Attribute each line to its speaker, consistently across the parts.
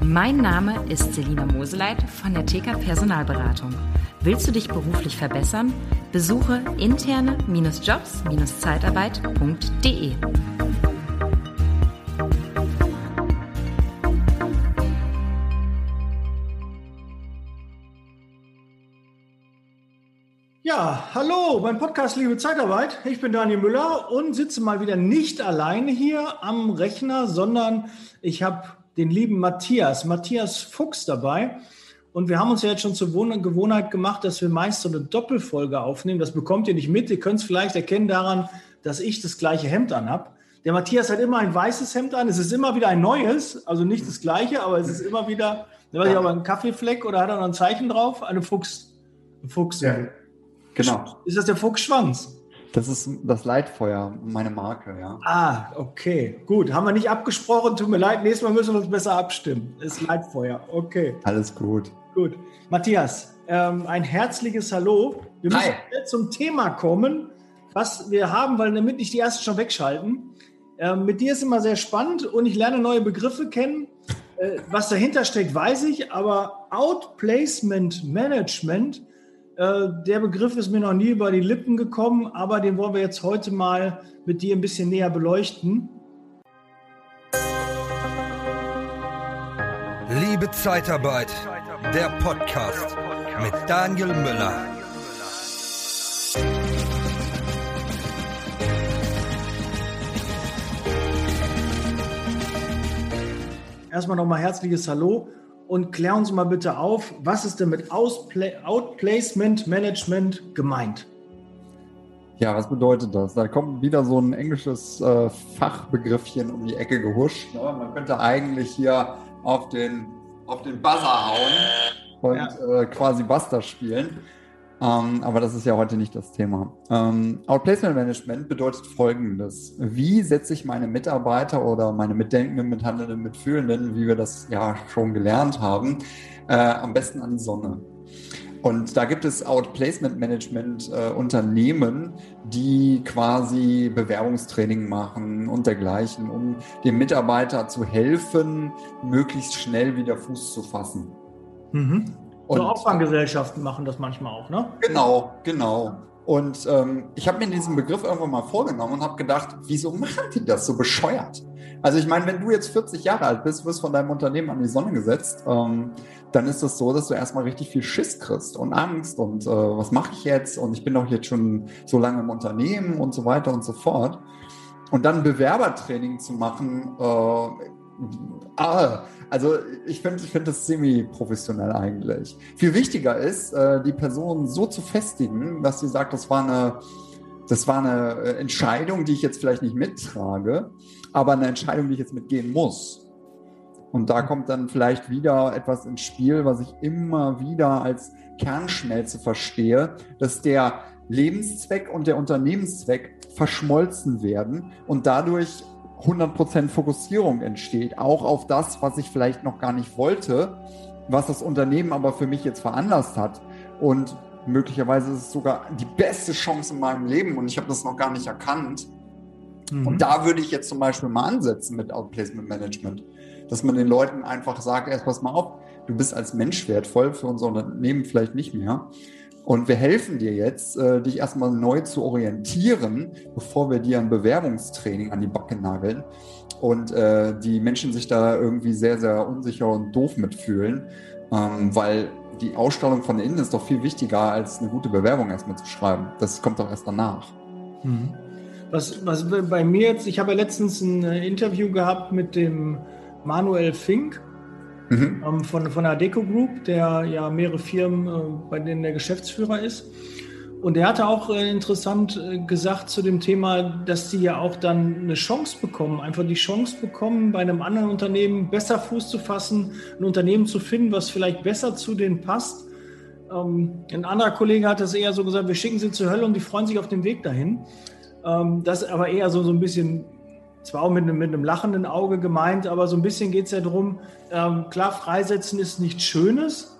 Speaker 1: Mein Name ist Selina Moseleit von der TK Personalberatung. Willst du dich beruflich verbessern? Besuche interne-jobs-zeitarbeit.de.
Speaker 2: Ja, hallo beim Podcast Liebe Zeitarbeit. Ich bin Daniel Müller und sitze mal wieder nicht alleine hier am Rechner, sondern ich habe den lieben Matthias, Matthias Fuchs dabei. Und wir haben uns ja jetzt schon zur Gewohnheit gemacht, dass wir meist so eine Doppelfolge aufnehmen. Das bekommt ihr nicht mit. Ihr könnt es vielleicht erkennen daran, dass ich das gleiche Hemd anhab. Der Matthias hat immer ein weißes Hemd an. Es ist immer wieder ein neues, also nicht das gleiche, aber es ist immer wieder, weiß ich, aber ein Kaffeefleck oder hat er noch ein Zeichen drauf? Eine Fuchs. Fuchs. Ja. Genau. Ist das der Fuchsschwanz?
Speaker 3: Das ist das Leitfeuer, meine Marke, ja.
Speaker 2: Ah, okay. Gut. Haben wir nicht abgesprochen. Tut mir leid. Nächstes Mal müssen wir uns besser abstimmen. Das ist Leitfeuer. Okay.
Speaker 3: Alles gut.
Speaker 2: Gut. Matthias, ähm, ein herzliches Hallo. Wir müssen Hi. zum Thema kommen, was wir haben, weil damit nicht die ersten schon wegschalten. Ähm, mit dir ist immer sehr spannend und ich lerne neue Begriffe kennen. Äh, was dahinter steckt, weiß ich, aber Outplacement Management äh, der Begriff ist mir noch nie über die Lippen gekommen, aber den wollen wir jetzt heute mal mit dir ein bisschen näher beleuchten.
Speaker 4: Liebe Zeitarbeit, der Podcast mit Daniel Müller.
Speaker 2: Erstmal nochmal herzliches Hallo und klär uns mal bitte auf, was ist denn mit Outplacement Management gemeint?
Speaker 3: Ja, was bedeutet das? Da kommt wieder so ein englisches äh, Fachbegriffchen um die Ecke gehuscht. Ne? Man könnte eigentlich hier auf den, auf den Buzzer hauen und ja. äh, quasi Buster spielen. Ähm, aber das ist ja heute nicht das Thema. Ähm, Outplacement Management bedeutet Folgendes. Wie setze ich meine Mitarbeiter oder meine Mitdenkenden, Mithandelnden, Mitfühlenden, wie wir das ja schon gelernt haben, äh, am besten an die Sonne? Und da gibt es Outplacement Management äh, Unternehmen, die quasi Bewerbungstraining machen und dergleichen, um dem Mitarbeiter zu helfen, möglichst schnell wieder Fuß zu fassen.
Speaker 2: Mhm. Und so Auffanggesellschaften machen das manchmal auch, ne?
Speaker 3: Genau, genau. Und ähm, ich habe mir diesen Begriff irgendwann mal vorgenommen und habe gedacht, wieso machen die das so bescheuert? Also ich meine, wenn du jetzt 40 Jahre alt bist, wirst von deinem Unternehmen an die Sonne gesetzt, ähm, dann ist es das so, dass du erstmal richtig viel Schiss kriegst und Angst und äh, was mache ich jetzt? Und ich bin doch jetzt schon so lange im Unternehmen und so weiter und so fort. Und dann Bewerbertraining zu machen, äh, ah, also ich finde ich find das semi-professionell eigentlich. Viel wichtiger ist, äh, die Person so zu festigen, dass sie sagt, das war eine, das war eine äh, Entscheidung, die ich jetzt vielleicht nicht mittrage, aber eine Entscheidung, die ich jetzt mitgehen muss. Und da kommt dann vielleicht wieder etwas ins Spiel, was ich immer wieder als Kernschmelze verstehe, dass der Lebenszweck und der Unternehmenszweck verschmolzen werden und dadurch 100% Fokussierung entsteht, auch auf das, was ich vielleicht noch gar nicht wollte, was das Unternehmen aber für mich jetzt veranlasst hat. Und möglicherweise ist es sogar die beste Chance in meinem Leben und ich habe das noch gar nicht erkannt. Mhm. Und da würde ich jetzt zum Beispiel mal ansetzen mit Outplacement Management, dass man den Leuten einfach sagt, erst pass mal auf, du bist als Mensch wertvoll, für unser Unternehmen vielleicht nicht mehr. Und wir helfen dir jetzt, äh, dich erstmal neu zu orientieren, bevor wir dir ein Bewerbungstraining an die Backe nageln und äh, die Menschen sich da irgendwie sehr, sehr unsicher und doof mitfühlen, ähm, weil die Ausstrahlung von innen ist doch viel wichtiger, als eine gute Bewerbung erstmal zu schreiben. Das kommt doch erst danach.
Speaker 2: Mhm. Was, was bei mir jetzt, ich habe ja letztens ein äh, Interview gehabt mit dem Manuel Fink, mhm. ähm, von, von der Deco Group, der ja mehrere Firmen, äh, bei denen der Geschäftsführer ist. Und er hatte auch äh, interessant äh, gesagt zu dem Thema, dass sie ja auch dann eine Chance bekommen, einfach die Chance bekommen, bei einem anderen Unternehmen besser Fuß zu fassen, ein Unternehmen zu finden, was vielleicht besser zu denen passt. Ähm, ein anderer Kollege hat das eher so gesagt, wir schicken sie zur Hölle und die freuen sich auf dem Weg dahin. Ähm, das ist aber eher so, so ein bisschen zwar auch mit einem, mit einem lachenden Auge gemeint, aber so ein bisschen geht es ja darum, ähm, klar, freisetzen ist nichts Schönes,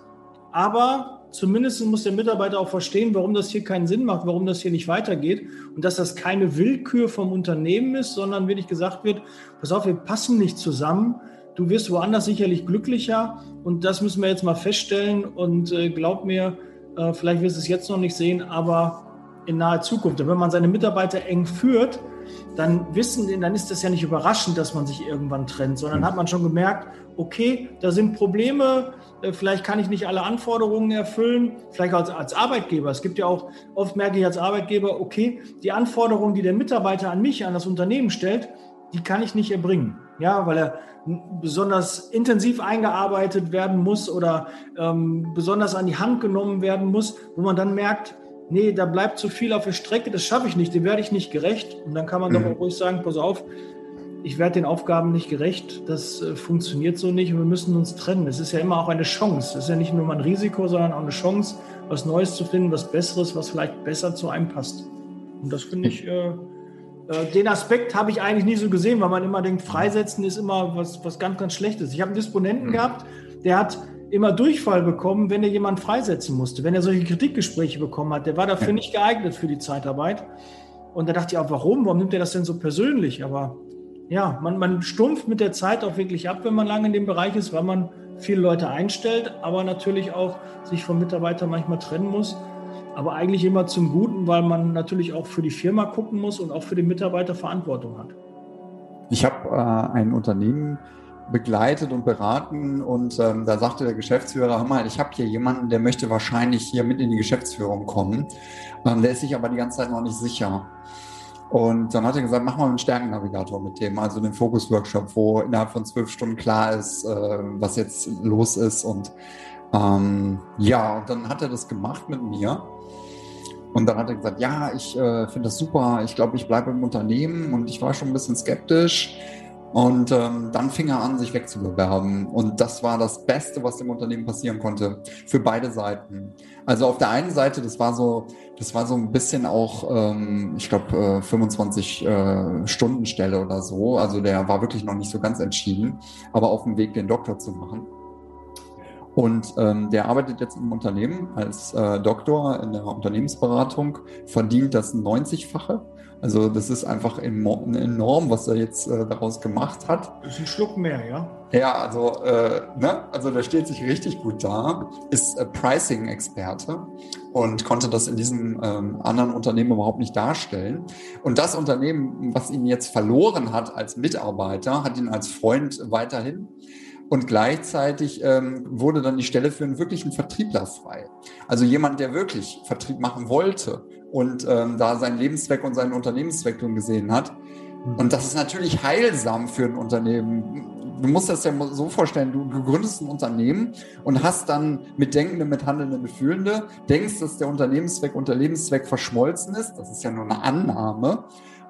Speaker 2: aber zumindest muss der Mitarbeiter auch verstehen, warum das hier keinen Sinn macht, warum das hier nicht weitergeht und dass das keine Willkür vom Unternehmen ist, sondern wirklich gesagt wird, pass auf, wir passen nicht zusammen, du wirst woanders sicherlich glücklicher und das müssen wir jetzt mal feststellen und äh, glaub mir, äh, vielleicht wirst du es jetzt noch nicht sehen, aber in naher Zukunft. Und wenn man seine Mitarbeiter eng führt, dann wissen, dann ist das ja nicht überraschend, dass man sich irgendwann trennt, sondern hat man schon gemerkt, okay, da sind Probleme, äh, vielleicht kann ich nicht alle Anforderungen erfüllen, vielleicht als, als Arbeitgeber. Es gibt ja auch, oft merke ich als Arbeitgeber, okay, die Anforderungen, die der Mitarbeiter an mich, an das Unternehmen stellt, die kann ich nicht erbringen. Ja, weil er besonders intensiv eingearbeitet werden muss oder ähm, besonders an die Hand genommen werden muss, wo man dann merkt, nee, da bleibt zu viel auf der Strecke, das schaffe ich nicht, dem werde ich nicht gerecht. Und dann kann man mhm. doch auch ruhig sagen, pass auf, ich werde den Aufgaben nicht gerecht, das äh, funktioniert so nicht und wir müssen uns trennen. Es ist ja immer auch eine Chance. Es ist ja nicht nur mal ein Risiko, sondern auch eine Chance, was Neues zu finden, was Besseres, was vielleicht besser zu einem passt. Und das finde ich, äh, äh, den Aspekt habe ich eigentlich nie so gesehen, weil man immer denkt, Freisetzen ist immer was, was ganz, ganz Schlechtes. Ich habe einen Disponenten mhm. gehabt, der hat immer Durchfall bekommen, wenn er jemanden freisetzen musste, wenn er solche Kritikgespräche bekommen hat. Der war dafür ja. nicht geeignet für die Zeitarbeit. Und da dachte ich auch, warum? Warum nimmt er das denn so persönlich? Aber ja, man, man stumpft mit der Zeit auch wirklich ab, wenn man lange in dem Bereich ist, weil man viele Leute einstellt, aber natürlich auch sich vom Mitarbeiter manchmal trennen muss. Aber eigentlich immer zum Guten, weil man natürlich auch für die Firma gucken muss und auch für den Mitarbeiter Verantwortung hat.
Speaker 3: Ich habe äh, ein Unternehmen begleitet und beraten und ähm, da sagte der Geschäftsführer, hör mal, ich habe hier jemanden, der möchte wahrscheinlich hier mit in die Geschäftsführung kommen. Ähm, der ist sich aber die ganze Zeit noch nicht sicher. Und dann hat er gesagt, mach mal einen Stärkennavigator mit dem, also den Fokus-Workshop, wo innerhalb von zwölf Stunden klar ist, äh, was jetzt los ist. Und ähm, ja, und dann hat er das gemacht mit mir. Und dann hat er gesagt, ja, ich äh, finde das super, ich glaube, ich bleibe im Unternehmen und ich war schon ein bisschen skeptisch. Und ähm, dann fing er an, sich wegzubewerben. Und das war das Beste, was dem Unternehmen passieren konnte. Für beide Seiten. Also auf der einen Seite, das war so, das war so ein bisschen auch, ähm, ich glaube, äh, 25 äh, Stunden Stelle oder so. Also der war wirklich noch nicht so ganz entschieden, aber auf dem Weg, den Doktor zu machen. Und ähm, der arbeitet jetzt im Unternehmen als äh, Doktor in der Unternehmensberatung, verdient das 90-fache also das ist einfach enorm, was er jetzt äh, daraus gemacht hat.
Speaker 2: Das ist ein Schluck mehr, ja?
Speaker 3: Ja, also, äh, ne? also der steht sich richtig gut da, ist äh, Pricing-Experte und konnte das in diesem ähm, anderen Unternehmen überhaupt nicht darstellen. Und das Unternehmen, was ihn jetzt verloren hat als Mitarbeiter, hat ihn als Freund weiterhin. Und gleichzeitig ähm, wurde dann die Stelle für einen wirklichen Vertriebler frei. Also jemand, der wirklich Vertrieb machen wollte und ähm, da seinen Lebenszweck und seinen Unternehmenszweck drin gesehen hat. Und das ist natürlich heilsam für ein Unternehmen. Du musst das ja so vorstellen, du, du gründest ein Unternehmen und hast dann mit Denkende, mit Handelnde, mit Fühlende, denkst, dass der Unternehmenszweck und der Lebenszweck verschmolzen ist. Das ist ja nur eine Annahme.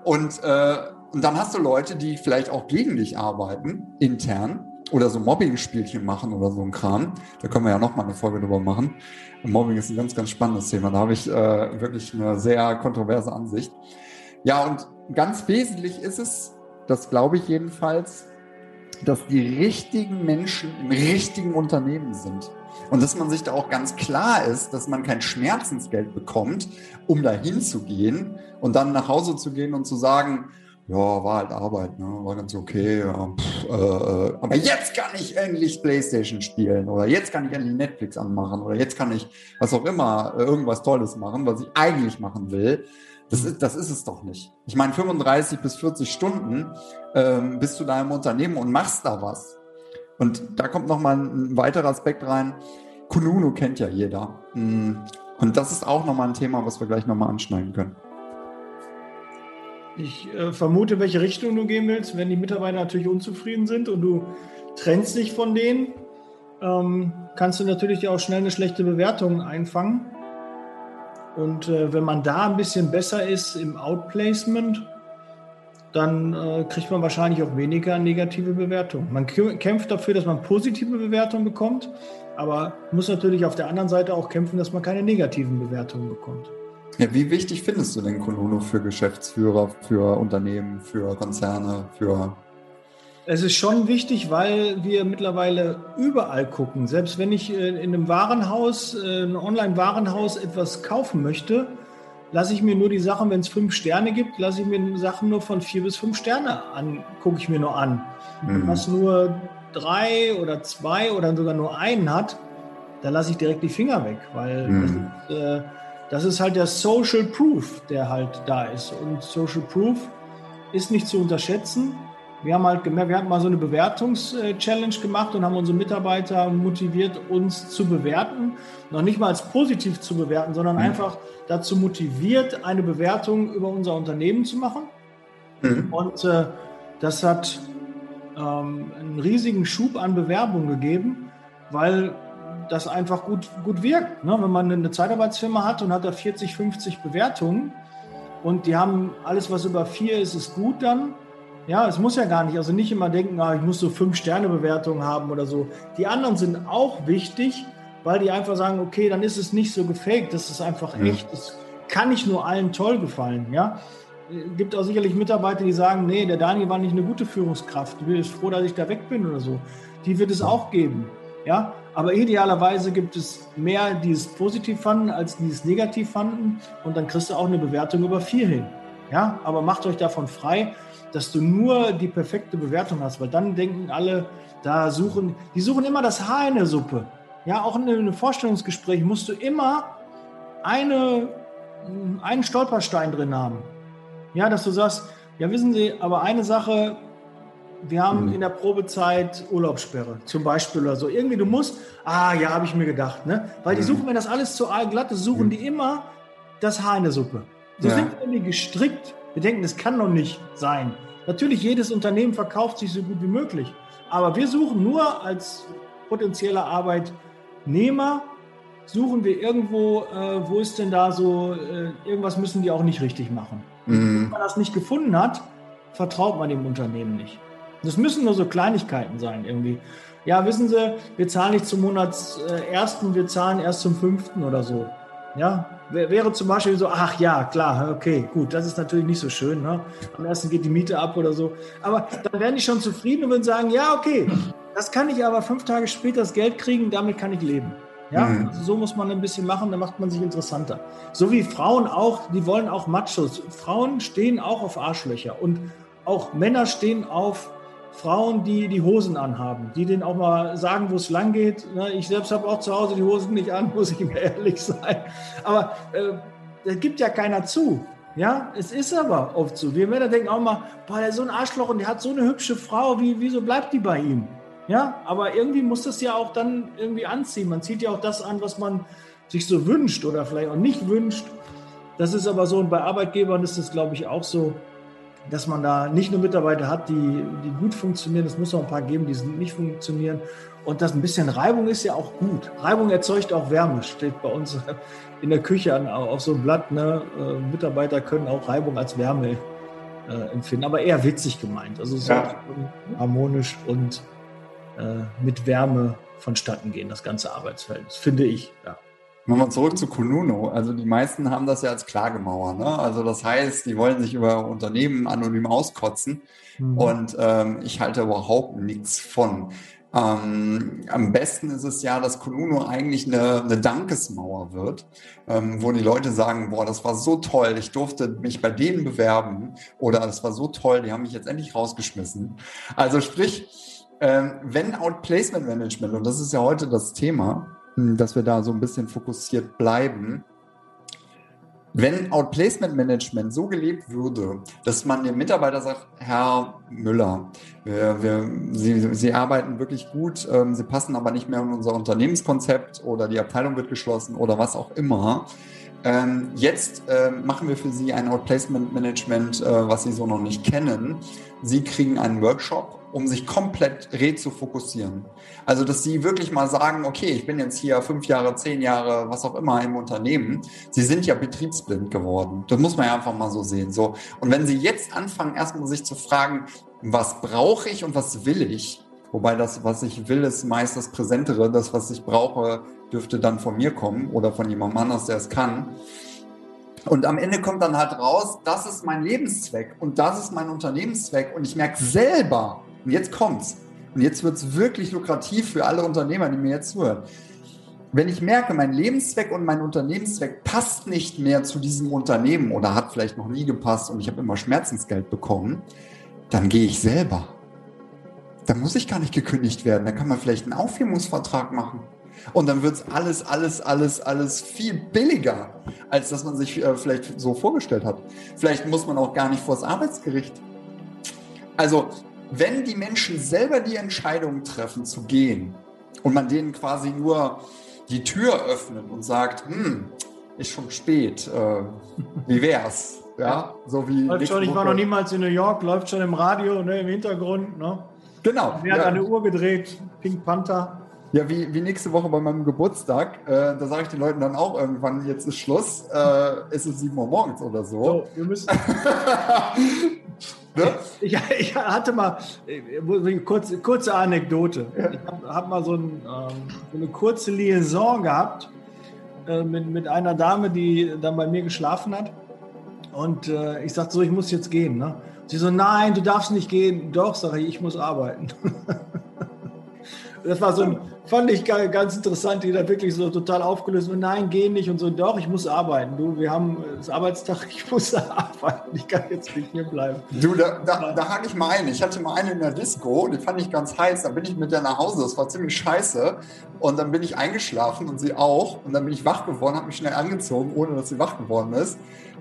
Speaker 3: Und, äh, und dann hast du Leute, die vielleicht auch gegen dich arbeiten, intern, oder so Mobbing-Spielchen machen oder so ein Kram. Da können wir ja noch mal eine Folge drüber machen. Mobbing ist ein ganz, ganz spannendes Thema. Da habe ich äh, wirklich eine sehr kontroverse Ansicht. Ja, und ganz wesentlich ist es, das glaube ich jedenfalls, dass die richtigen Menschen im richtigen Unternehmen sind. Und dass man sich da auch ganz klar ist, dass man kein Schmerzensgeld bekommt, um dahin zu gehen und dann nach Hause zu gehen und zu sagen, ja, war halt Arbeit, ne? war ganz okay. Ja, pff, äh, äh, aber jetzt kann ich endlich Playstation spielen oder jetzt kann ich endlich Netflix anmachen oder jetzt kann ich was auch immer, äh, irgendwas Tolles machen, was ich eigentlich machen will. Das ist, das ist es doch nicht. Ich meine, 35 bis 40 Stunden ähm, bist du da im Unternehmen und machst da was. Und da kommt nochmal ein, weiterer Aspekt rein. Kununu kennt ja jeder. Mm. Und das ist auch nochmal ein Thema, was wir gleich nochmal anschneiden können.
Speaker 2: Ich äh, vermute, welche Richtung du gehen willst. Wenn die Mitarbeiter natürlich unzufrieden sind und du trennst dich von denen, ähm, kannst du natürlich auch schnell eine schlechte Bewertung einfangen. Und äh, wenn man da ein bisschen besser ist im Outplacement, dann äh, kriegt man wahrscheinlich auch weniger negative Bewertungen. Man kämpft dafür, dass man positive Bewertungen bekommt, aber muss natürlich auf der anderen Seite auch kämpfen, dass man keine negativen Bewertungen bekommt.
Speaker 3: Ja, wie wichtig findest du denn Konuno für Geschäftsführer, für Unternehmen, für Konzerne, für
Speaker 2: es ist schon wichtig, weil wir mittlerweile überall gucken. Selbst wenn ich äh, in einem Warenhaus, äh, ein Online-Warenhaus etwas kaufen möchte, lasse ich mir nur die Sachen, wenn es fünf Sterne gibt, lasse ich mir Sachen nur von vier bis fünf Sterne an, gucke ich mir nur an. Mhm. Was nur drei oder zwei oder sogar nur einen hat, da lasse ich direkt die Finger weg, weil mhm. das, ist, äh, das ist halt der Social Proof, der halt da ist. Und Social Proof ist nicht zu unterschätzen. Wir haben halt gemerkt, wir hatten mal so eine Bewertungs-Challenge gemacht und haben unsere Mitarbeiter motiviert, uns zu bewerten. Noch nicht mal als positiv zu bewerten, sondern mhm. einfach dazu motiviert, eine Bewertung über unser Unternehmen zu machen. Mhm. Und äh, das hat ähm, einen riesigen Schub an Bewerbungen gegeben, weil das einfach gut, gut wirkt. Ne? Wenn man eine Zeitarbeitsfirma hat und hat da 40, 50 Bewertungen und die haben alles, was über vier ist, ist gut dann. Ja, es muss ja gar nicht. Also nicht immer denken, ah, ich muss so fünf Sterne Bewertungen haben oder so. Die anderen sind auch wichtig, weil die einfach sagen, okay, dann ist es nicht so gefaked, das ist einfach mhm. echt. Das kann nicht nur allen toll gefallen. Ja, gibt auch sicherlich Mitarbeiter, die sagen, nee, der Daniel war nicht eine gute Führungskraft. Ich bin froh, dass ich da weg bin oder so. Die wird es auch geben. Ja, aber idealerweise gibt es mehr, die es positiv fanden, als die es negativ fanden. Und dann kriegst du auch eine Bewertung über vier hin. Ja, aber macht euch davon frei, dass du nur die perfekte Bewertung hast, weil dann denken alle, da suchen, die suchen immer das Haar in der Suppe. Ja, auch in einem Vorstellungsgespräch musst du immer eine, einen Stolperstein drin haben. Ja, dass du sagst, ja, wissen Sie, aber eine Sache, wir haben mhm. in der Probezeit Urlaubssperre zum Beispiel oder so. Irgendwie, du musst, ah ja, habe ich mir gedacht, ne? Weil die mhm. suchen, wenn das alles zu glatt ist, suchen mhm. die immer das Haar in der Suppe. So ja. sind irgendwie gestrickt. Wir denken, das kann doch nicht sein. Natürlich, jedes Unternehmen verkauft sich so gut wie möglich. Aber wir suchen nur als potenzieller Arbeitnehmer, suchen wir irgendwo, äh, wo ist denn da so, äh, irgendwas müssen die auch nicht richtig machen. Mhm. Wenn man das nicht gefunden hat, vertraut man dem Unternehmen nicht. Das müssen nur so Kleinigkeiten sein irgendwie. Ja, wissen Sie, wir zahlen nicht zum Monatsersten, wir zahlen erst zum fünften oder so. Ja, wäre zum Beispiel so, ach ja, klar, okay, gut, das ist natürlich nicht so schön. Ne? Am ersten geht die Miete ab oder so. Aber dann wären die schon zufrieden und würden sagen, ja, okay, das kann ich aber fünf Tage später das Geld kriegen, damit kann ich leben. Ja, mhm. also so muss man ein bisschen machen, dann macht man sich interessanter. So wie Frauen auch, die wollen auch Machos. Frauen stehen auch auf Arschlöcher und auch Männer stehen auf Frauen, die die Hosen anhaben, die denen auch mal sagen, wo es lang geht. Ne, ich selbst habe auch zu Hause die Hosen nicht an, muss ich mir ehrlich sein. Aber äh, das gibt ja keiner zu. Ja, es ist aber oft so. Wir Männer denken auch mal, boah, der ist so ein Arschloch und der hat so eine hübsche Frau, wie, wieso bleibt die bei ihm? Ja, aber irgendwie muss das ja auch dann irgendwie anziehen. Man zieht ja auch das an, was man sich so wünscht oder vielleicht auch nicht wünscht. Das ist aber so und bei Arbeitgebern ist das, glaube ich, auch so, dass man da nicht nur Mitarbeiter hat, die, die gut funktionieren. Es muss auch ein paar geben, die nicht funktionieren. Und das ein bisschen Reibung ist ja auch gut. Reibung erzeugt auch Wärme, steht bei uns in der Küche an, auf so einem Blatt. Ne? Äh, Mitarbeiter können auch Reibung als Wärme äh, empfinden, aber eher witzig gemeint. Also so ja. harmonisch und äh, mit Wärme vonstatten gehen, das ganze Arbeitsfeld. Das finde ich, ja.
Speaker 3: Nochmal zurück zu Konuno. Also die meisten haben das ja als Klagemauer. Ne? Also das heißt, die wollen sich über Unternehmen anonym auskotzen. Mhm. Und ähm, ich halte überhaupt nichts von. Ähm, am besten ist es ja, dass Konuno eigentlich eine, eine Dankesmauer wird, ähm, wo die Leute sagen, boah, das war so toll, ich durfte mich bei denen bewerben oder das war so toll, die haben mich jetzt endlich rausgeschmissen. Also sprich, ähm, wenn Outplacement Management, und das ist ja heute das Thema, dass wir da so ein bisschen fokussiert bleiben, wenn Outplacement Management so gelebt würde, dass man dem Mitarbeiter sagt, Herr Müller, wir, wir, Sie, Sie arbeiten wirklich gut, ähm, Sie passen aber nicht mehr in unser Unternehmenskonzept oder die Abteilung wird geschlossen oder was auch immer. Ähm, jetzt äh, machen wir für Sie ein Outplacement Management, äh, was Sie so noch nicht kennen. Sie kriegen einen Workshop um sich komplett re zu fokussieren. Also, dass sie wirklich mal sagen, okay, ich bin jetzt hier fünf Jahre, zehn Jahre, was auch immer im Unternehmen. Sie sind ja betriebsblind geworden. Das muss man ja einfach mal so sehen. So. Und wenn sie jetzt anfangen, erstmal sich zu fragen, was brauche ich und was will ich? Wobei das, was ich will, ist meist das Präsentere. Das, was ich brauche, dürfte dann von mir kommen oder von jemandem anders, der es kann. Und am Ende kommt dann halt raus, das ist mein Lebenszweck und das ist mein Unternehmenszweck. Und ich merke selber, und jetzt kommt's. Und jetzt wird es wirklich lukrativ für alle Unternehmer, die mir jetzt zuhören. Wenn ich merke, mein Lebenszweck und mein Unternehmenszweck passt nicht mehr zu diesem Unternehmen oder hat vielleicht noch nie gepasst und ich habe immer Schmerzensgeld bekommen, dann gehe ich selber. da muss ich gar nicht gekündigt werden. Da kann man vielleicht einen Aufhebungsvertrag machen. Und dann wird es alles, alles, alles, alles viel billiger, als dass man sich äh, vielleicht so vorgestellt hat. Vielleicht muss man auch gar nicht vors Arbeitsgericht. Also, wenn die Menschen selber die Entscheidung treffen zu gehen und man denen quasi nur die Tür öffnet und sagt, hm, ist schon spät, äh, wie wär's? Ja,
Speaker 2: so wie. Läuft schon, ich war noch niemals in New York, läuft schon im Radio, ne, im Hintergrund. Ne?
Speaker 3: Genau.
Speaker 2: Wer hat ja. eine Uhr gedreht? Pink Panther.
Speaker 3: Ja, wie, wie nächste Woche bei meinem Geburtstag. Äh, da sage ich den Leuten dann auch irgendwann, jetzt ist Schluss. Äh, ist es 7 Uhr morgens oder so. So, wir müssen.
Speaker 2: ne? ich, ich, hatte mal, kurze, kurze Anekdote. Ich habe hab mal so, ein, ähm, so, eine kurze Liaison gehabt äh, mit, mit einer Dame, die dann bei mir geschlafen hat. Und äh, ich sagte so, ich muss jetzt gehen. Ne? Sie so, nein, du darfst nicht gehen. Doch, sage ich, ich muss arbeiten. das war so ein, fand ich ganz interessant, die da wirklich so total aufgelöst und nein, geh nicht und so, doch, ich muss arbeiten. Du, wir haben das Arbeitstag, ich muss arbeiten, ich kann jetzt nicht hier bleiben.
Speaker 3: Du, da, da, da hake ich mal ein. Ich hatte mal eine in der Disco, die fand ich ganz heiß, da bin ich mit der nach Hause, das war ziemlich scheiße und dann bin ich eingeschlafen und sie auch und dann bin ich wach geworden, habe mich schnell angezogen, ohne dass sie wach geworden ist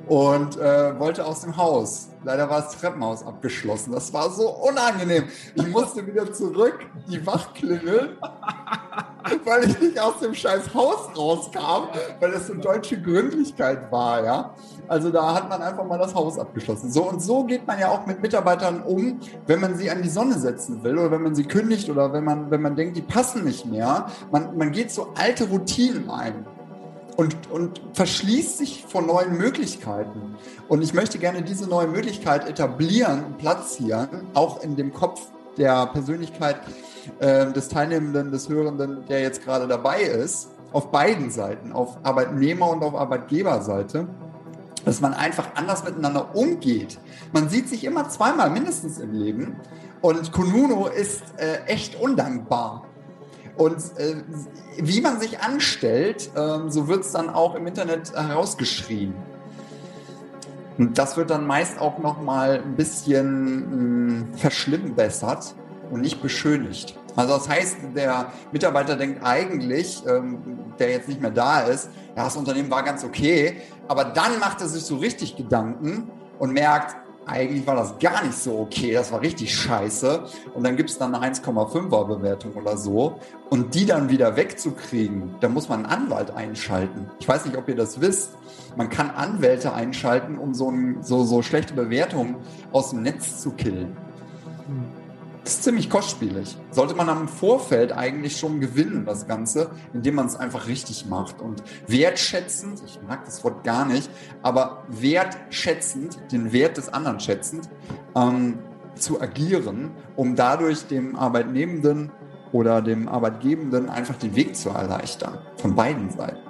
Speaker 3: und äh, wollte aus dem Haus. Leider war das Treppenhaus abgeschlossen. Das war so unangenehm. Ich musste wieder zurück, die Wachklingel, weil ich nicht aus dem scheiß Haus rauskam, weil das so deutsche Gründlichkeit war, ja. Also da hat man einfach mal das Haus abgeschlossen. So und so geht man ja auch mit Mitarbeitern um, wenn man sie an die Sonne setzen will oder wenn man sie kündigt oder wenn man, wenn man denkt, die passen nicht mehr. Man, man geht so alte Routinen ein und, und verschließt sich vor neuen Möglichkeiten. Und ich möchte gerne diese neue Möglichkeit etablieren platzieren, auch in dem Kopf der Persönlichkeit äh, des Teilnehmenden, des Hörenden, der jetzt gerade dabei ist, auf beiden Seiten, auf Arbeitnehmer- und auf Arbeitgeberseite, dass man einfach anders miteinander umgeht. Man sieht sich immer zweimal mindestens im Leben und Konuno ist äh, echt undankbar. Und äh, wie man sich anstellt, äh, so wird es dann auch im Internet herausgeschrien. Und das wird dann meist auch noch mal ein bisschen mh, verschlimmbessert und nicht beschönigt. Also das heißt, der Mitarbeiter denkt eigentlich, ähm, der jetzt nicht mehr da ist, ja, das Unternehmen war ganz okay, aber dann macht er sich so richtig Gedanken und merkt, eigentlich war das gar nicht so okay, das war richtig scheiße. Und dann gibt es dann eine 1,5er Bewertung oder so. Und die dann wieder wegzukriegen, da muss man einen Anwalt einschalten. Ich weiß nicht, ob ihr das wisst. Man kann Anwälte einschalten, um so, ein, so, so schlechte Bewertungen aus dem Netz zu killen. Ist ziemlich kostspielig. Sollte man am Vorfeld eigentlich schon gewinnen, das Ganze, indem man es einfach richtig macht und wertschätzend, ich mag das Wort gar nicht, aber wertschätzend, den Wert des anderen schätzend, ähm, zu agieren, um dadurch dem Arbeitnehmenden oder dem Arbeitgebenden einfach den Weg zu erleichtern. Von beiden Seiten.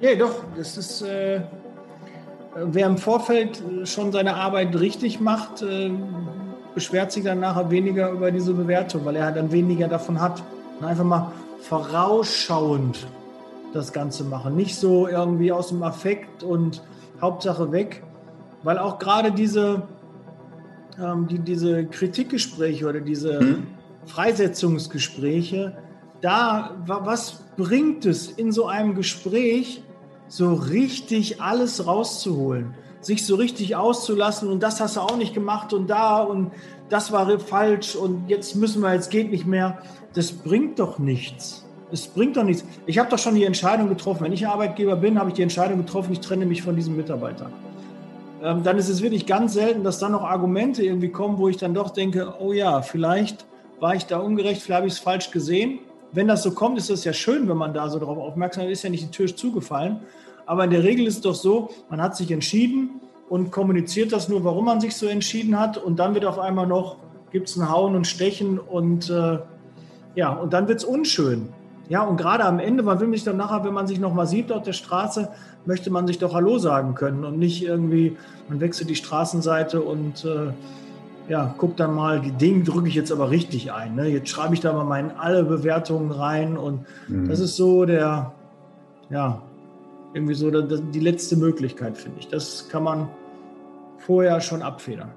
Speaker 2: Ja, doch, das ist. Äh Wer im Vorfeld schon seine Arbeit richtig macht, äh, beschwert sich dann nachher weniger über diese Bewertung, weil er dann weniger davon hat. Und einfach mal vorausschauend das Ganze machen. Nicht so irgendwie aus dem Affekt und Hauptsache weg. Weil auch gerade diese, ähm, die, diese Kritikgespräche oder diese mhm. Freisetzungsgespräche, da, was bringt es in so einem Gespräch, so richtig alles rauszuholen, sich so richtig auszulassen und das hast du auch nicht gemacht und da und das war falsch und jetzt müssen wir, jetzt geht nicht mehr. Das bringt doch nichts. Es bringt doch nichts. Ich habe doch schon die Entscheidung getroffen. Wenn ich Arbeitgeber bin, habe ich die Entscheidung getroffen, ich trenne mich von diesem Mitarbeiter. Ähm, dann ist es wirklich ganz selten, dass dann noch Argumente irgendwie kommen, wo ich dann doch denke, oh ja, vielleicht war ich da ungerecht, vielleicht habe ich es falsch gesehen wenn das so kommt, ist das ja schön, wenn man da so darauf aufmerksam ist, ist ja nicht die Tür zugefallen. Aber in der Regel ist es doch so, man hat sich entschieden und kommuniziert das nur, warum man sich so entschieden hat. Und dann wird auf einmal noch, gibt es ein Hauen und Stechen und äh, ja, und dann wird es unschön. Ja, und gerade am Ende, man will mich dann nachher, wenn man sich nochmal sieht auf der Straße, möchte man sich doch Hallo sagen können und nicht irgendwie, man wechselt die Straßenseite und äh, ja, guck dann mal, die Dinge drücke ich jetzt aber richtig ein. Ne? Jetzt schreibe ich da mal meine alle Bewertungen rein und mhm. das ist so der, ja, irgendwie so die letzte Möglichkeit, finde ich. Das kann man vorher schon abfedern.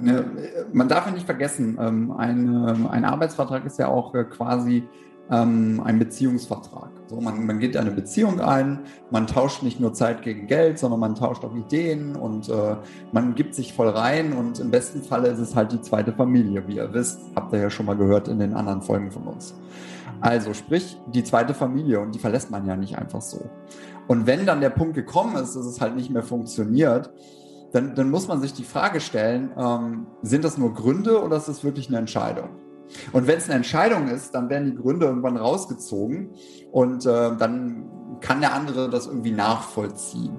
Speaker 3: Ne, man darf ja nicht vergessen, ähm, ein, ein Arbeitsvertrag ist ja auch äh, quasi ähm, ein Beziehungsvertrag. So, man, man geht eine Beziehung ein, man tauscht nicht nur Zeit gegen Geld, sondern man tauscht auch Ideen und äh, man gibt sich voll rein und im besten Falle ist es halt die zweite Familie, wie ihr wisst, habt ihr ja schon mal gehört in den anderen Folgen von uns. Also sprich, die zweite Familie und die verlässt man ja nicht einfach so. Und wenn dann der Punkt gekommen ist, dass es halt nicht mehr funktioniert, dann, dann muss man sich die Frage stellen, ähm, sind das nur Gründe oder ist das wirklich eine Entscheidung? Und wenn es eine Entscheidung ist, dann werden die Gründe irgendwann rausgezogen und äh, dann kann der andere das irgendwie nachvollziehen.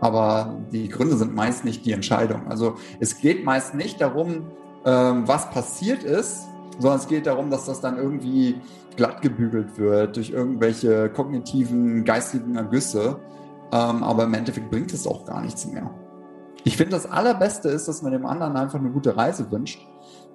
Speaker 3: Aber die Gründe sind meist nicht die Entscheidung. Also es geht meist nicht darum, ähm, was passiert ist, sondern es geht darum, dass das dann irgendwie glatt gebügelt wird durch irgendwelche kognitiven, geistigen Ergüsse. Ähm, aber im Endeffekt bringt es auch gar nichts mehr. Ich finde, das Allerbeste ist, dass man dem anderen einfach eine gute Reise wünscht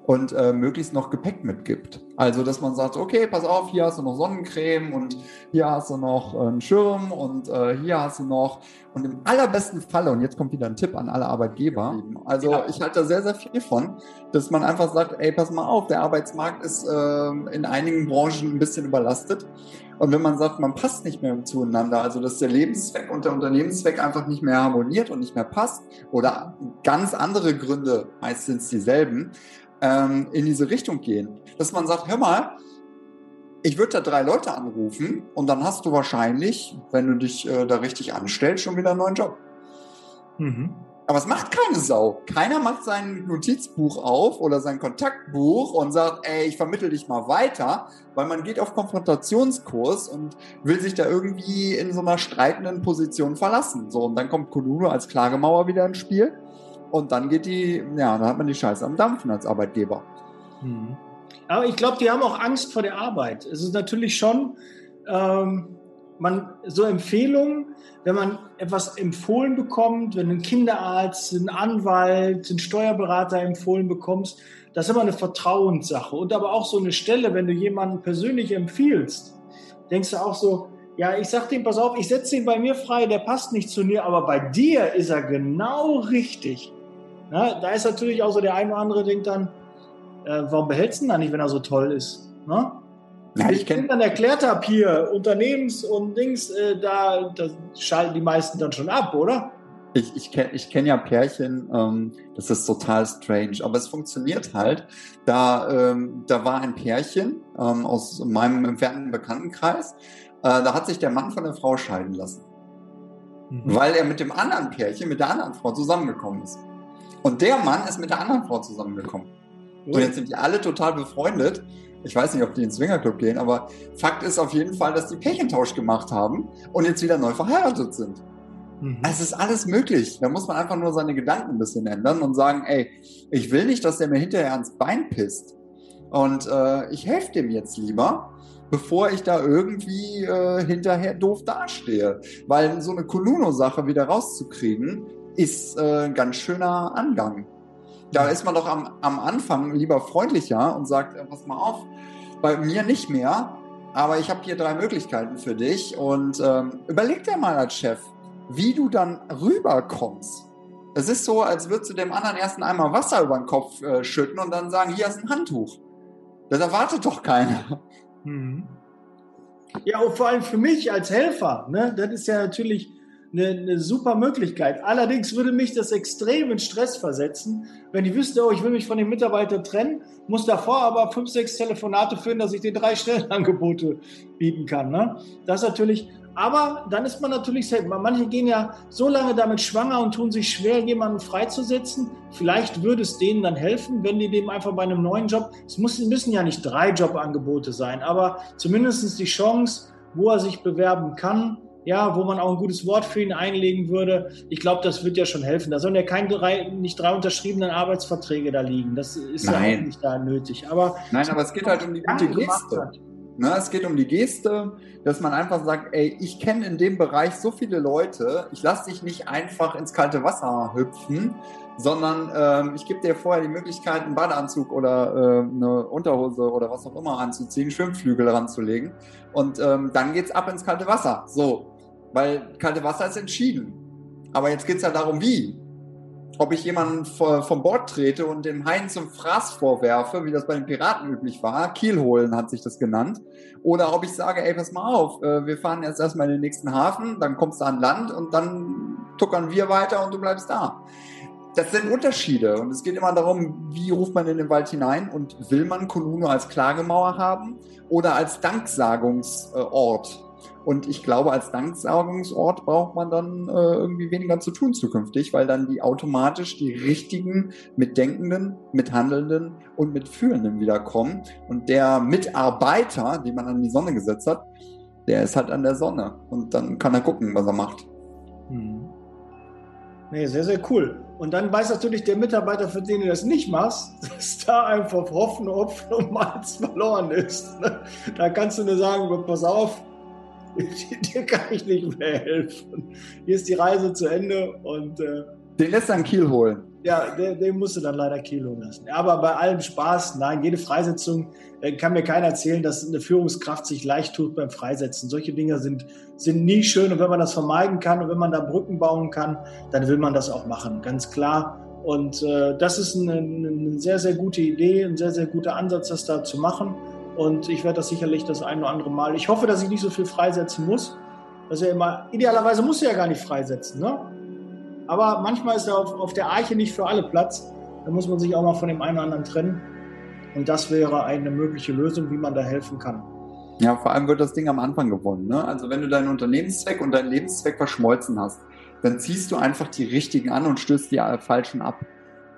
Speaker 3: und äh, möglichst noch Gepäck mitgibt. Also, dass man sagt, okay, pass auf, hier hast du noch Sonnencreme und hier hast du noch äh, einen Schirm und äh, hier hast du noch. Und im allerbesten Falle, und jetzt kommt wieder ein Tipp an alle Arbeitgeber, also ja. ich halte da sehr, sehr viel von, dass man einfach sagt, ey, pass mal auf, der Arbeitsmarkt ist äh, in einigen Branchen ein bisschen überlastet. Und wenn man sagt, man passt nicht mehr zueinander, also dass der Lebenszweck und der Unternehmenszweck einfach nicht mehr harmoniert und nicht mehr passt oder ganz andere Gründe, meistens dieselben, ähm, in diese Richtung gehen. Dass man sagt, hör mal, ich würde da drei Leute anrufen und dann hast du wahrscheinlich, wenn du dich äh, da richtig anstellst, schon wieder einen neuen Job. Mhm. Aber es macht keine Sau. Keiner macht sein Notizbuch auf oder sein Kontaktbuch und sagt, ey, ich vermittel dich mal weiter, weil man geht auf Konfrontationskurs und will sich da irgendwie in so einer streitenden Position verlassen. So, und dann kommt Kolunu als Klagemauer wieder ins Spiel und dann geht die, ja, dann hat man die Scheiße am Dampfen als Arbeitgeber.
Speaker 2: Mhm. Aber ich glaube, die haben auch Angst vor der Arbeit. Es ist natürlich schon, ähm, man, so Empfehlungen, wenn man etwas empfohlen bekommt, wenn ein Kinderarzt, ein Anwalt, ein Steuerberater empfohlen bekommst, das ist immer eine Vertrauenssache. Und aber auch so eine Stelle, wenn du jemanden persönlich empfiehlst, denkst du auch so, ja, ich sag dem, pass auf, ich setze ihn bei mir frei, der passt nicht zu mir, aber bei dir ist er genau richtig. Na, da ist natürlich auch so der eine oder andere denkt dann, äh, warum behältst du ihn dann nicht, wenn er so toll ist? Na? Ja, ich kenne dann erklärt habe hier, Unternehmens- und Dings, äh, da, da schalten die meisten dann schon ab, oder?
Speaker 3: Ich, ich kenne ich kenn ja Pärchen, ähm, das ist total strange, aber es funktioniert halt. Da, ähm, da war ein Pärchen ähm, aus meinem entfernten Bekanntenkreis, äh, da hat sich der Mann von der Frau scheiden lassen. Mhm. Weil er mit dem anderen Pärchen, mit der anderen Frau zusammengekommen ist. Und der Mann ist mit der anderen Frau zusammengekommen. Mhm. Und jetzt sind die alle total befreundet. Ich weiß nicht, ob die ins Swingerclub gehen, aber Fakt ist auf jeden Fall, dass die Pärchentausch gemacht haben und jetzt wieder neu verheiratet sind. Mhm. Es ist alles möglich. Da muss man einfach nur seine Gedanken ein bisschen ändern und sagen, ey, ich will nicht, dass der mir hinterher ans Bein pisst. Und äh, ich helfe dem jetzt lieber, bevor ich da irgendwie äh, hinterher doof dastehe. Weil so eine Koluno-Sache wieder rauszukriegen, ist äh, ein ganz schöner Angang. Da ist man doch am, am Anfang lieber freundlicher und sagt, äh, pass mal auf, bei mir nicht mehr, aber ich habe hier drei Möglichkeiten für dich und ähm, überleg dir mal als Chef, wie du dann rüberkommst. Es ist so, als würdest du dem anderen erst einmal Wasser über den Kopf äh, schütten und dann sagen, hier ist ein Handtuch. Das erwartet doch keiner. Mhm.
Speaker 2: Ja, und vor allem für mich als Helfer, ne, das ist ja natürlich eine, eine, super Möglichkeit. Allerdings würde mich das extrem in Stress versetzen, wenn ich wüsste, oh, ich will mich von dem Mitarbeiter trennen, muss davor aber fünf, sechs Telefonate führen, dass ich den drei Stellenangebote bieten kann. Ne? Das natürlich aber dann ist man natürlich selbst. Manche gehen ja so lange damit schwanger und tun sich schwer, jemanden freizusetzen. Vielleicht würde es denen dann helfen, wenn die dem einfach bei einem neuen Job, es müssen ja nicht drei Jobangebote sein, aber zumindest die Chance, wo er sich bewerben kann, ja, wo man auch ein gutes Wort für ihn einlegen würde. Ich glaube, das wird ja schon helfen. Da sollen ja keine drei, nicht drei unterschriebenen Arbeitsverträge da liegen. Das ist Nein. ja auch nicht da nötig. Aber
Speaker 3: Nein, aber es geht halt um die gute Geste. Ne, es geht um die Geste, dass man einfach sagt, ey, ich kenne in dem Bereich so viele Leute, ich lasse dich nicht einfach ins kalte Wasser hüpfen, sondern ähm, ich gebe dir vorher die Möglichkeit, einen Badeanzug oder äh, eine Unterhose oder was auch immer anzuziehen, Schwimmflügel ranzulegen und ähm, dann geht's ab ins kalte Wasser. So, weil kalte Wasser ist entschieden. Aber jetzt geht's ja darum, wie. ob ich jemanden vom Bord trete und dem Hain zum Fraß vorwerfe, wie das bei den Piraten üblich war. Kiel holen hat sich das genannt. Oder ob ich sage, ey, pass mal auf, äh, wir fahren jetzt erstmal in den nächsten Hafen, dann kommst du an Land und dann tuckern wir weiter und du bleibst da. Das sind Unterschiede und es geht immer darum, wie ruft man in den Wald hinein und will man Koluno als Klagemauer haben oder als Danksagungsort und ich glaube, als Danksagungsort braucht man dann äh, irgendwie weniger zu tun zukünftig, weil dann die automatisch die richtigen Mitdenkenden, Mithandelnden und Mitfühlenden wiederkommen. Und der Mitarbeiter, den man an die Sonne gesetzt hat, der ist halt an der Sonne. Und dann kann er gucken, was er macht. Hm.
Speaker 2: Nee, sehr, sehr cool. Und dann weiß natürlich der Mitarbeiter, für den du das nicht machst, dass da einfach Hoffen, Opfer und Malz verloren ist. Ne? Da kannst du nur sagen, pass auf, dir kann ich nicht mehr helfen. Hier ist die Reise zu Ende und. Äh,
Speaker 3: den lässt dann Kiel holen.
Speaker 2: Ja, den, den musst du dann leider Kiel holen lassen. Aber bei allem Spaß, nein, jede Freisetzung äh, kann mir keiner erzählen, dass eine Führungskraft sich leicht tut beim Freisetzen. Solche Dinge sind, sind nie schön und wenn man das vermeiden kann und wenn man da Brücken bauen kann, dann will man das auch machen, ganz klar. Und äh, das ist eine, eine sehr, sehr gute Idee, ein sehr, sehr guter Ansatz, das da zu machen. Und ich werde das sicherlich das ein oder andere Mal. Ich hoffe, dass ich nicht so viel freisetzen muss. Das ja immer, idealerweise muss er ja gar nicht freisetzen, ne? Aber manchmal ist er auf, auf der Arche nicht für alle Platz. Da muss man sich auch mal von dem einen oder anderen trennen. Und das wäre eine mögliche Lösung, wie man da helfen kann.
Speaker 3: Ja, vor allem wird das Ding am Anfang gewonnen. Ne? Also wenn du deinen Unternehmenszweck und deinen Lebenszweck verschmolzen hast, dann ziehst du einfach die richtigen an und stößt die falschen ab.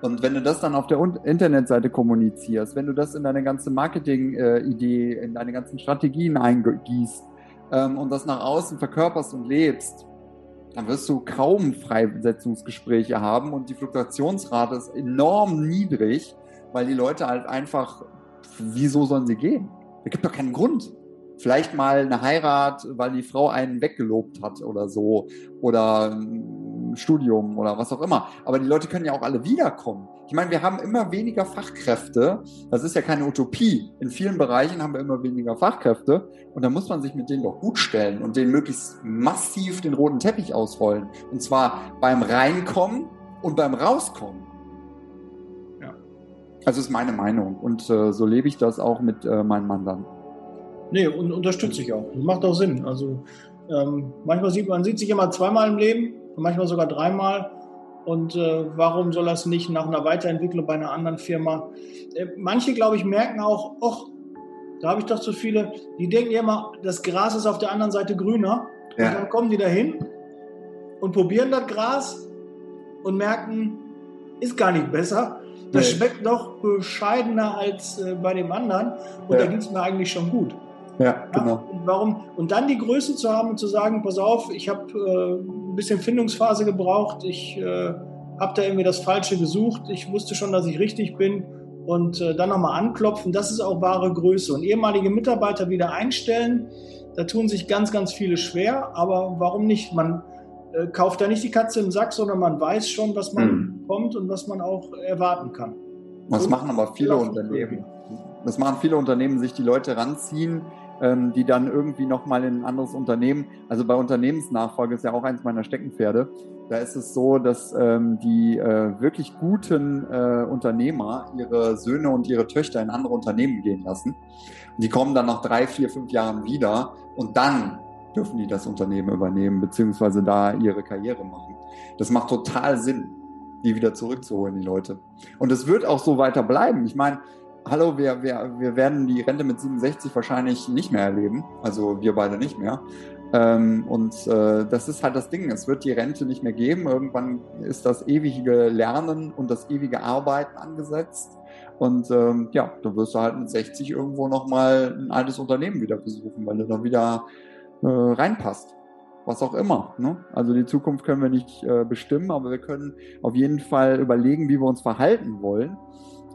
Speaker 3: Und wenn du das dann auf der Internetseite kommunizierst, wenn du das in deine ganze Marketing-Idee, in deine ganzen Strategien eingießt ähm, und das nach außen verkörperst und lebst, dann wirst du kaum Freisetzungsgespräche haben und die Fluktuationsrate ist enorm niedrig, weil die Leute halt einfach, wieso sollen sie gehen? Da gibt doch keinen Grund. Vielleicht mal eine Heirat, weil die Frau einen weggelobt hat oder so. Oder Studium oder was auch immer. Aber die Leute können ja auch alle wiederkommen. Ich meine, wir haben immer weniger Fachkräfte. Das ist ja keine Utopie. In vielen Bereichen haben wir immer weniger Fachkräfte. Und da muss man sich mit denen doch gut stellen und denen möglichst massiv den roten Teppich ausrollen. Und zwar beim Reinkommen und beim Rauskommen. Ja. Also ist meine Meinung. Und äh, so lebe ich das auch mit äh, meinen Mandanten.
Speaker 2: Nee, und unterstütze ich auch. Macht auch Sinn. Also ähm, manchmal sieht man sieht sich immer zweimal im Leben manchmal sogar dreimal. Und äh, warum soll das nicht nach einer Weiterentwicklung bei einer anderen Firma? Äh, manche, glaube ich, merken auch, ach, da habe ich doch zu viele, die denken immer, das Gras ist auf der anderen Seite grüner. Ja. Und dann kommen die dahin und probieren das Gras und merken, ist gar nicht besser. Das nee. schmeckt doch bescheidener als äh, bei dem anderen. Und ja. da geht es mir eigentlich schon gut.
Speaker 3: Ja, genau.
Speaker 2: und, warum, und dann die Größe zu haben und zu sagen, pass auf, ich habe äh, ein bisschen Findungsphase gebraucht, ich äh, habe da irgendwie das Falsche gesucht, ich wusste schon, dass ich richtig bin und äh, dann nochmal anklopfen, das ist auch wahre Größe. Und ehemalige Mitarbeiter wieder einstellen, da tun sich ganz, ganz viele schwer, aber warum nicht? Man äh, kauft da nicht die Katze im Sack, sondern man weiß schon, was man mhm. bekommt und was man auch erwarten kann.
Speaker 3: Das und machen aber viele Unternehmen. Das machen viele Unternehmen, sich die Leute ranziehen, ähm, die dann irgendwie nochmal in ein anderes Unternehmen, also bei Unternehmensnachfolge ist ja auch eins meiner Steckenpferde, da ist es so, dass ähm, die äh, wirklich guten äh, Unternehmer ihre Söhne und ihre Töchter in andere Unternehmen gehen lassen. Und die kommen dann nach drei, vier, fünf Jahren wieder und dann dürfen die das Unternehmen übernehmen, beziehungsweise da ihre Karriere machen. Das macht total Sinn, die wieder zurückzuholen, die Leute. Und es wird auch so weiter bleiben. Ich meine, hallo, wir, wir, wir werden die Rente mit 67 wahrscheinlich nicht mehr erleben. Also wir beide nicht mehr. Ähm, und äh, das ist halt das Ding. Es wird die Rente nicht mehr geben. Irgendwann ist das ewige Lernen und das ewige Arbeiten angesetzt. Und ähm, ja, du wirst du halt mit 60 irgendwo nochmal ein altes Unternehmen wieder besuchen, weil du da wieder äh, reinpasst. Was auch immer. Ne? Also die Zukunft können wir nicht äh, bestimmen, aber wir können auf jeden Fall überlegen, wie wir uns verhalten wollen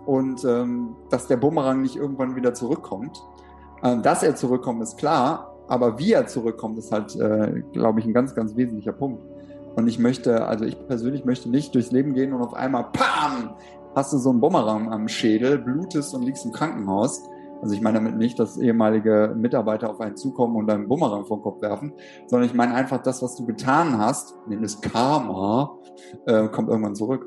Speaker 3: und ähm, dass der Bumerang nicht irgendwann wieder zurückkommt. Ähm, dass er zurückkommt, ist klar, aber wie er zurückkommt, ist halt, äh, glaube ich, ein ganz, ganz wesentlicher Punkt. Und ich möchte, also ich persönlich möchte nicht durchs Leben gehen und auf einmal, PAM, hast du so einen Bumerang am Schädel, blutest und liegst im Krankenhaus. Also ich meine damit nicht, dass ehemalige Mitarbeiter auf einen zukommen und einen Bumerang vom Kopf werfen, sondern ich meine einfach, das, was du getan hast, nämlich Karma, äh, kommt irgendwann zurück.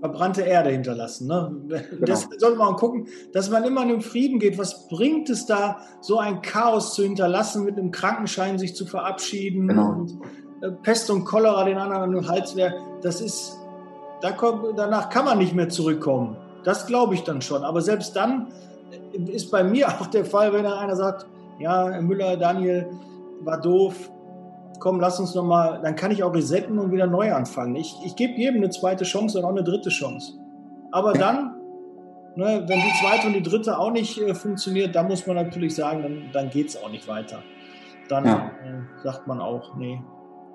Speaker 2: Verbrannte Erde hinterlassen. Ne? Genau. Das sollte man gucken, dass man immer in den Frieden geht. Was bringt es da, so ein Chaos zu hinterlassen, mit einem Krankenschein sich zu verabschieden genau. und äh, Pest und Cholera den anderen an den Hals wäre? Das ist, da kommt, danach kann man nicht mehr zurückkommen. Das glaube ich dann schon. Aber selbst dann ist bei mir auch der Fall, wenn einer sagt, ja, Herr Müller, Daniel, war doof, komm, lass uns nochmal, dann kann ich auch resetten und wieder neu anfangen. Ich, ich gebe jedem eine zweite Chance und auch eine dritte Chance. Aber dann, ne, wenn die zweite und die dritte auch nicht äh, funktioniert, dann muss man natürlich sagen, dann, dann geht es auch nicht weiter. Dann ja. äh, sagt man auch, nee,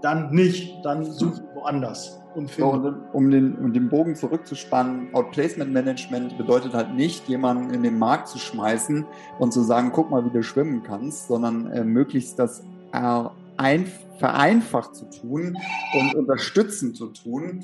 Speaker 2: dann nicht, dann such woanders.
Speaker 3: Und so, um, den, um den Bogen zurückzuspannen, Outplacement Management bedeutet halt nicht, jemanden in den Markt zu schmeißen und zu sagen, guck mal, wie du schwimmen kannst, sondern äh, möglichst das ein, vereinfacht zu tun und unterstützend zu tun.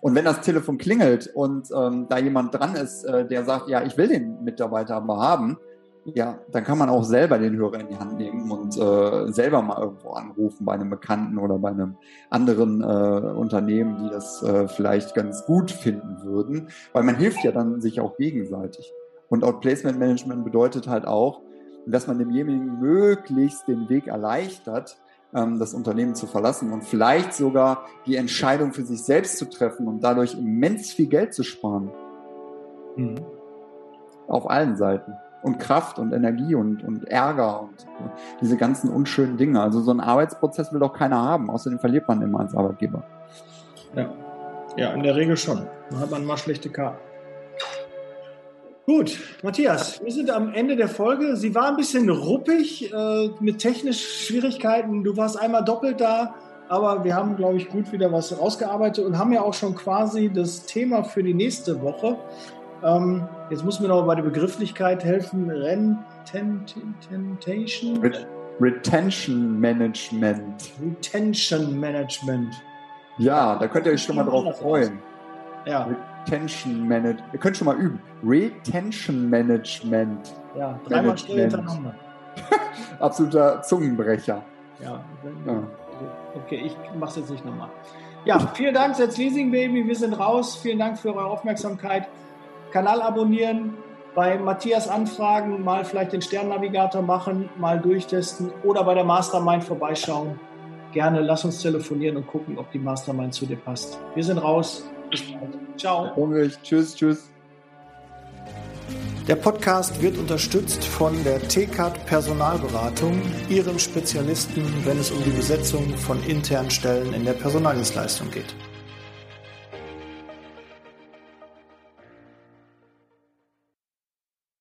Speaker 3: Und wenn das Telefon klingelt und ähm, da jemand dran ist, äh, der sagt, ja, ich will den Mitarbeiter aber haben, ja, dann kann man auch selber den Hörer in die Hand nehmen und äh, selber mal irgendwo anrufen bei einem Bekannten oder bei einem anderen äh, Unternehmen, die das äh, vielleicht ganz gut finden würden, weil man hilft ja dann sich auch gegenseitig. Und Outplacement Management bedeutet halt auch, dass man demjenigen möglichst den Weg erleichtert, das Unternehmen zu verlassen und vielleicht sogar die Entscheidung für sich selbst zu treffen und dadurch immens viel Geld zu sparen. Mhm. Auf allen Seiten. Und Kraft und Energie und, und Ärger und diese ganzen unschönen Dinge. Also so einen Arbeitsprozess will doch keiner haben. Außerdem verliert man immer als Arbeitgeber.
Speaker 2: Ja, ja in der Regel schon. Dann hat man mal schlechte Karten. Gut, Matthias, wir sind am Ende der Folge. Sie war ein bisschen ruppig äh, mit technischen Schwierigkeiten. Du warst einmal doppelt da, aber wir haben, glaube ich, gut wieder was rausgearbeitet und haben ja auch schon quasi das Thema für die nächste Woche. Ähm, jetzt muss mir noch bei der Begrifflichkeit helfen. Retention?
Speaker 3: Retention Management.
Speaker 2: Retention Management.
Speaker 3: Ja, da könnt ihr euch schon mal drauf freuen. Ja. Retention Management. Ihr könnt schon mal üben. Retention Management.
Speaker 2: Ja, dreimal schnell hintereinander.
Speaker 3: Absoluter Zungenbrecher.
Speaker 2: Ja, ja. okay, ich mache es jetzt nicht nochmal. Ja, vielen Dank, Setz Leasing Baby. Wir sind raus. Vielen Dank für eure Aufmerksamkeit. Kanal abonnieren, bei Matthias anfragen, mal vielleicht den Sternnavigator machen, mal durchtesten oder bei der Mastermind vorbeischauen. Gerne lass uns telefonieren und gucken, ob die Mastermind zu dir passt. Wir sind raus. Bis bald. Ciao.
Speaker 3: Hungrig. Tschüss, tschüss.
Speaker 2: Der Podcast wird unterstützt von der TCAT Personalberatung, ihrem Spezialisten, wenn es um die Besetzung von internen Stellen in der Personaldienstleistung geht.